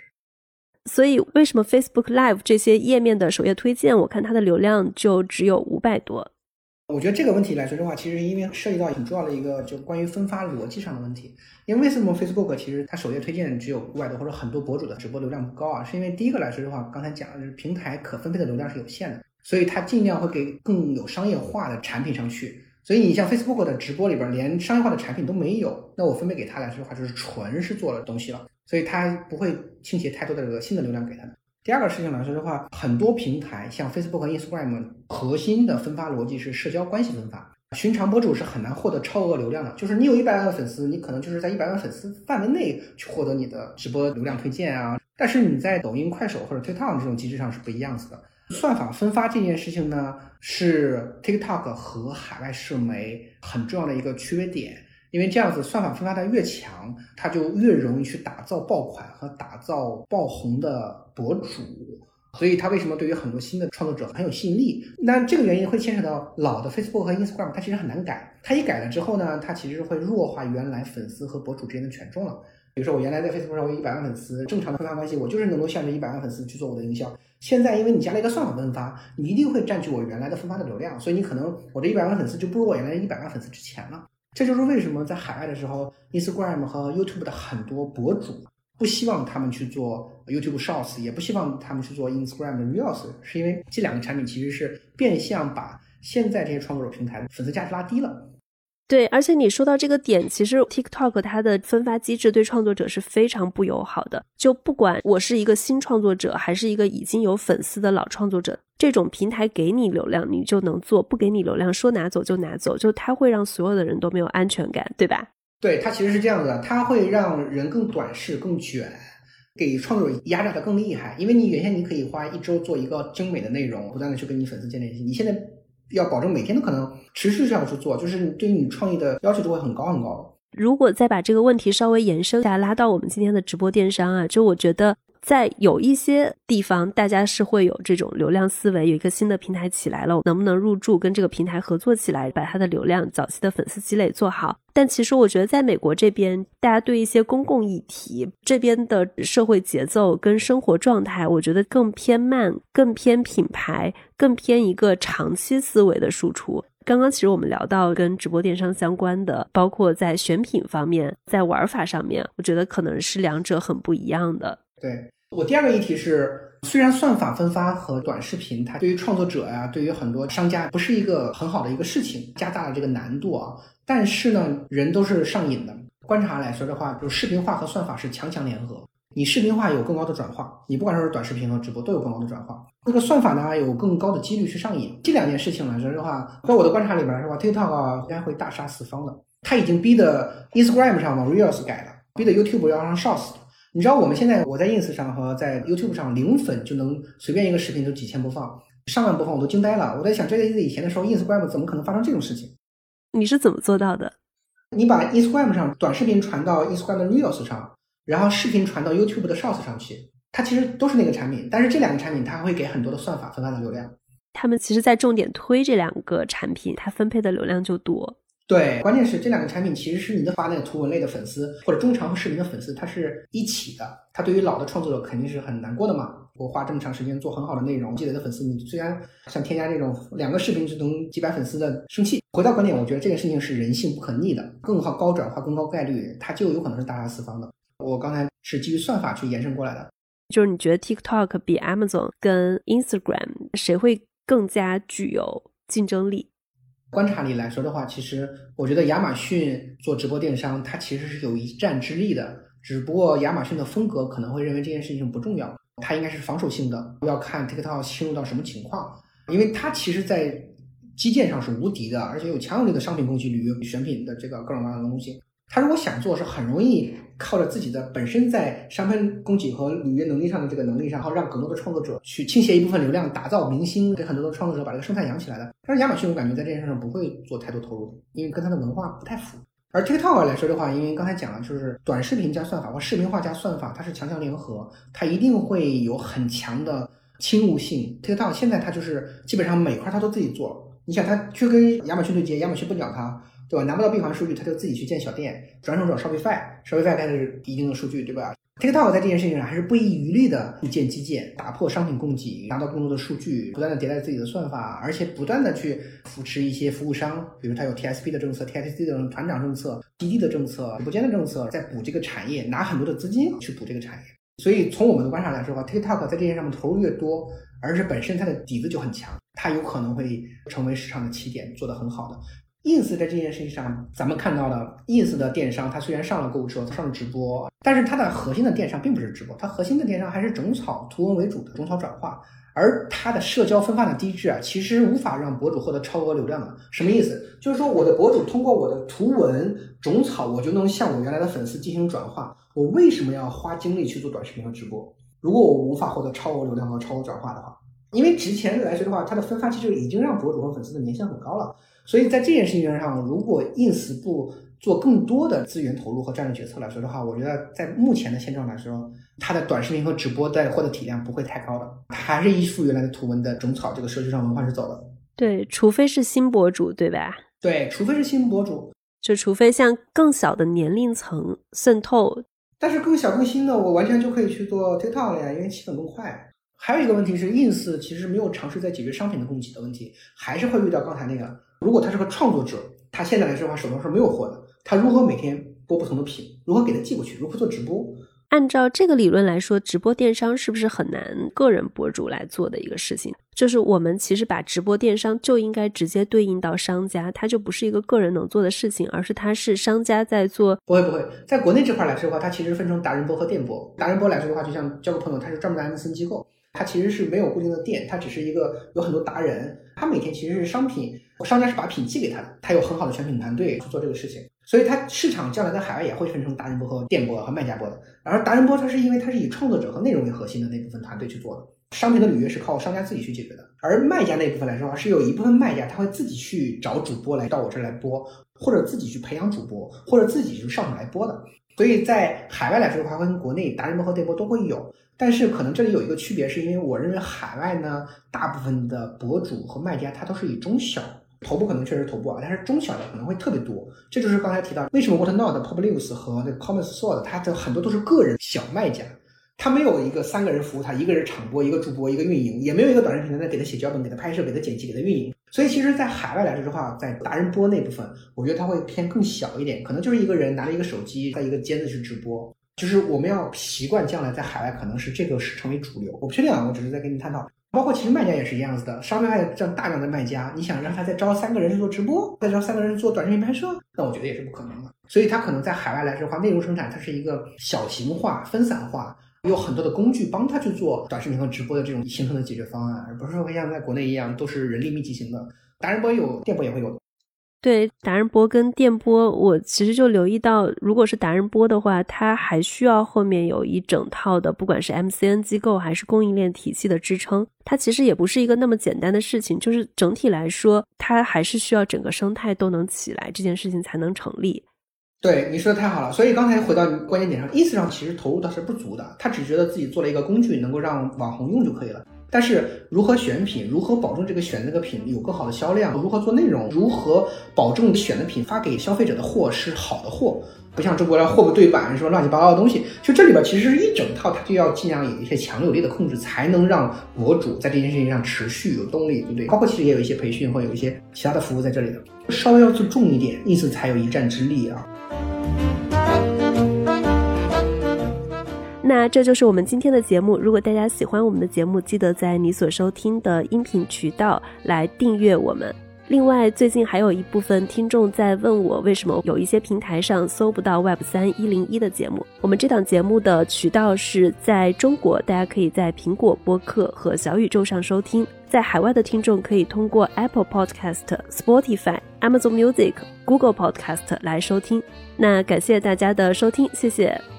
Speaker 1: 所以，为什么 Facebook Live 这些页面的首页推荐，我看它的流量就只有五百多？
Speaker 2: 我觉得这个问题来说的话，其实因为涉及到很重要的一个就关于分发逻辑上的问题。因为为什么 Facebook 其实它首页推荐只有五百多，或者很多博主的直播流量不高啊？是因为第一个来说的话，刚才讲的就是平台可分配的流量是有限的，所以它尽量会给更有商业化的产品上去。所以你像 Facebook 的直播里边连商业化的产品都没有，那我分配给他来说的话，就是纯是做了东西了，所以他不会倾斜太多的这个新的流量给他的。第二个事情来说的话，很多平台像 Facebook 和 Instagram 核心的分发逻辑是社交关系分发，寻常博主是很难获得超额流量的。就是你有一百万的粉丝，你可能就是在一百万粉丝范围内去获得你的直播流量推荐啊，但是你在抖音、快手或者 TikTok 这种机制上是不一样子的。算法分发这件事情呢，是 TikTok 和海外社媒很重要的一个区别点。因为这样子，算法分发的越强，它就越容易去打造爆款和打造爆红的博主。所以它为什么对于很多新的创作者很有吸引力？那这个原因会牵扯到老的 Facebook 和 Instagram，它其实很难改。它一改了之后呢，它其实会弱化原来粉丝和博主之间的权重了。比如说我原来在 Facebook 上我有一百万粉丝，正常的分发关系，我就是能够向着一百万粉丝去做我的营销。现在因为你加了一个算法分发，你一定会占据我原来的分发的流量，所以你可能我的一百万粉丝就不如我原来一百万粉丝值钱了。这就是为什么在海外的时候，Instagram 和 YouTube 的很多博主不希望他们去做 YouTube Shorts，也不希望他们去做 Instagram 的 Reels，是因为这两个产品其实是变相把现在这些创作者平台的粉丝价值拉低了。
Speaker 1: 对，而且你说到这个点，其实 TikTok 它的分发机制对创作者是非常不友好的。就不管我是一个新创作者，还是一个已经有粉丝的老创作者，这种平台给你流量，你就能做；不给你流量，说拿走就拿走。就它会让所有的人都没有安全感，对吧？
Speaker 2: 对，它其实是这样的，它会让人更短视、更卷，给创作者压榨的更厉害。因为你原先你可以花一周做一个精美的内容，不断的去跟你粉丝建立联系，你现在。要保证每天都可能持续这样去做，就是对于你创意的要求就会很高很高
Speaker 1: 如果再把这个问题稍微延伸下，拉到我们今天的直播电商啊，就我觉得。在有一些地方，大家是会有这种流量思维，有一个新的平台起来了，能不能入驻，跟这个平台合作起来，把它的流量、早期的粉丝积累做好。但其实我觉得，在美国这边，大家对一些公共议题这边的社会节奏跟生活状态，我觉得更偏慢，更偏品牌，更偏一个长期思维的输出。刚刚其实我们聊到跟直播电商相关的，包括在选品方面，在玩法上面，我觉得可能是两者很不一样的。
Speaker 2: 对。我第二个议题是，虽然算法分发和短视频，它对于创作者呀，对于很多商家不是一个很好的一个事情，加大了这个难度啊。但是呢，人都是上瘾的。观察来说的话，就视频化和算法是强强联合。你视频化有更高的转化，你不管说是短视频和直播都有更高的转化。那个算法呢，有更高的几率去上瘾。这两件事情来说的话，在我的观察里边是吧，TikTok 啊应该会大杀四方的。他已经逼的 Instagram 上往 Reels 改了，逼的 YouTube 要上 Shorts。你知道我们现在我在 ins 上和在 youtube 上零粉就能随便一个视频都几千播放，上万播放我都惊呆了。我在想，这个以前的时候，instagram 怎么可能发生这种事情？
Speaker 1: 你是怎么做到的？
Speaker 2: 你把 instagram 上短视频传到 instagram 的 reels 上，然后视频传到 youtube 的 shorts 上去，它其实都是那个产品，但是这两个产品它会给很多的算法分发的流量。
Speaker 1: 他们其实在重点推这两个产品，它分配的流量就多。
Speaker 2: 对，关键是这两个产品其实是你的发那个图文类的粉丝或者中长和视频的粉丝，它是一起的。它对于老的创作者肯定是很难过的嘛。我花这么长时间做很好的内容，积累的粉丝，你虽然像添加这种两个视频就能几百粉丝的生气。回到观点，我觉得这件事情是人性不可逆的，更好高转化、更高概率，它就有可能是大杀四方的。我刚才是基于算法去延伸过来的，
Speaker 1: 就是你觉得 TikTok 比 Amazon 跟 Instagram 谁会更加具有竞争力？
Speaker 2: 观察力来说的话，其实我觉得亚马逊做直播电商，它其实是有一战之力的。只不过亚马逊的风格可能会认为这件事情不重要，它应该是防守性的，要看 TikTok 侵入到什么情况。因为它其实，在基建上是无敌的，而且有强有力的商品供给率、选品的这个各种各样的东西。他如果想做，是很容易靠着自己的本身在商品供给和履约能力上的这个能力上，然后让更多的创作者去倾斜一部分流量，打造明星，给很多的创作者把这个生态养起来的。但是亚马逊，我感觉在这件事上不会做太多投入，因为跟它的文化不太符。而 TikTok 来说的话，因为刚才讲了，就是短视频加算法或视频化加算法，它是强强联合，它一定会有很强的侵入性。TikTok 现在它就是基本上每块它都自己做，你想它去跟亚马逊对接，亚马逊不鸟它。对吧？拿不到闭环数据，他就自己去建小店，转手找 Shopify，Shopify 开始一定的数据，对吧？TikTok 在这件事情上还是不遗余力的去建基建，打破商品供给，拿到更多的数据，不断的迭代自己的算法，而且不断的去扶持一些服务商，比如它有 TSP 的政策、TTC 的团长政策、滴滴的政策、直播间的政策，在补这个产业，拿很多的资金去补这个产业。所以从我们的观察来说的话，TikTok 在这件上面投入越多，而是本身它的底子就很强，它有可能会成为市场的起点，做得很好的。Ins 在这件事情上，咱们看到了 ins 的电商，它虽然上了购物车，它上了直播，但是它的核心的电商并不是直播，它核心的电商还是种草图文为主的种草转化，而它的社交分发的机制啊，其实无法让博主获得超额流量的。什么意思？就是说我的博主通过我的图文种草，我就能向我原来的粉丝进行转化。我为什么要花精力去做短视频和直播？如果我无法获得超额流量和超额转化的话，因为之前来说的话，它的分发机制已经让博主和粉丝的粘性很高了，所以在这件事情上，如果 ins 不做更多的资源投入和战略决策来说的话，我觉得在目前的现状来说，它的短视频和直播带货的体量不会太高的，它还是依附原来的图文的种草这个社区上文化是走的。
Speaker 1: 对，除非是新博主，对吧？
Speaker 2: 对，除非是新博主，
Speaker 1: 就除非向更小的年龄层渗透。
Speaker 2: 但是更小更新的，我完全就可以去做 TikTok 了呀，因为起粉更快。还有一个问题是，ins 其实没有尝试在解决商品的供给的问题，还是会遇到刚才那个，如果他是个创作者，他现在来说的话手头是没有货的，他如何每天播不同的品，如何给他寄过去，如何做直播？
Speaker 1: 按照这个理论来说，直播电商是不是很难个人博主来做的一个事情？就是我们其实把直播电商就应该直接对应到商家，它就不是一个个人能做的事情，而是它是商家在做。
Speaker 2: 不会不会，在国内这块来说的话，它其实分成达人播和店播。达人播来说的话，就像交个朋友，他是专门的 MCN 机构。它其实是没有固定的店，它只是一个有很多达人，他每天其实是商品，商家是把品寄给他的，他有很好的选品团队去做这个事情，所以它市场将来在海外也会分成达人播和电播和卖家播的。然后达人播它是因为它是以创作者和内容为核心的那部分团队去做的，商品的履约是靠商家自己去解决的，而卖家那部分来说的话，是有一部分卖家他会自己去找主播来到我这儿来播，或者自己去培养主播，或者自己就上场来播的。所以在海外来说的话，跟国内达人播和电播都会有。但是可能这里有一个区别，是因为我认为海外呢，大部分的博主和卖家他都是以中小头部可能确实头部啊，但是中小的可能会特别多。这就是刚才提到为什么 Whatnot、Publius 和那个 Commerce Sword 它的很多都是个人小卖家，他没有一个三个人服务他，一个人场播，一个主播，一个运营，也没有一个短视频平台在给他写脚本、给他拍摄、给他剪辑、给他运营。所以其实，在海外来说的话，在达人播那部分，我觉得他会偏更小一点，可能就是一个人拿着一个手机，在一个尖子去直播。就是我们要习惯将来在海外可能是这个是成为主流，我不确定啊，我只是在跟你探讨。包括其实卖家也是一样子的，商家这样大量的卖家，你想让他再招三个人去做直播，再招三个人做短视频拍摄，那我觉得也是不可能的。所以他可能在海外来说的话，内容生产它是一个小型化、分散化，有很多的工具帮他去做短视频和直播的这种形成的解决方案，而不是说像在国内一样都是人力密集型的。达人播有，店播也会有。
Speaker 1: 对达人播跟电播，我其实就留意到，如果是达人播的话，它还需要后面有一整套的，不管是 MCN 机构还是供应链体系的支撑，它其实也不是一个那么简单的事情。就是整体来说，它还是需要整个生态都能起来，这件事情才能成立。
Speaker 2: 对，你说的太好了。所以刚才回到关键点上，意思上其实投入倒是不足的，他只觉得自己做了一个工具，能够让网红用就可以了。但是如何选品，如何保证这个选那个品有更好的销量，如何做内容，如何保证选的品发给消费者的货是好的货，不像中国的货不对版，说乱七八糟的东西。就这里边其实是一整套，它就要尽量有一些强有力的控制，才能让博主在这件事情上持续有动力，对不对？包括其实也有一些培训或有一些其他的服务在这里的，稍微要做重一点，因此才有一战之力啊。
Speaker 1: 那这就是我们今天的节目。如果大家喜欢我们的节目，记得在你所收听的音频渠道来订阅我们。另外，最近还有一部分听众在问我，为什么有一些平台上搜不到 Web 三一零一的节目？我们这档节目的渠道是在中国，大家可以在苹果播客和小宇宙上收听；在海外的听众可以通过 Apple Podcast、Spotify、Amazon Music、Google Podcast 来收听。那感谢大家的收听，谢谢。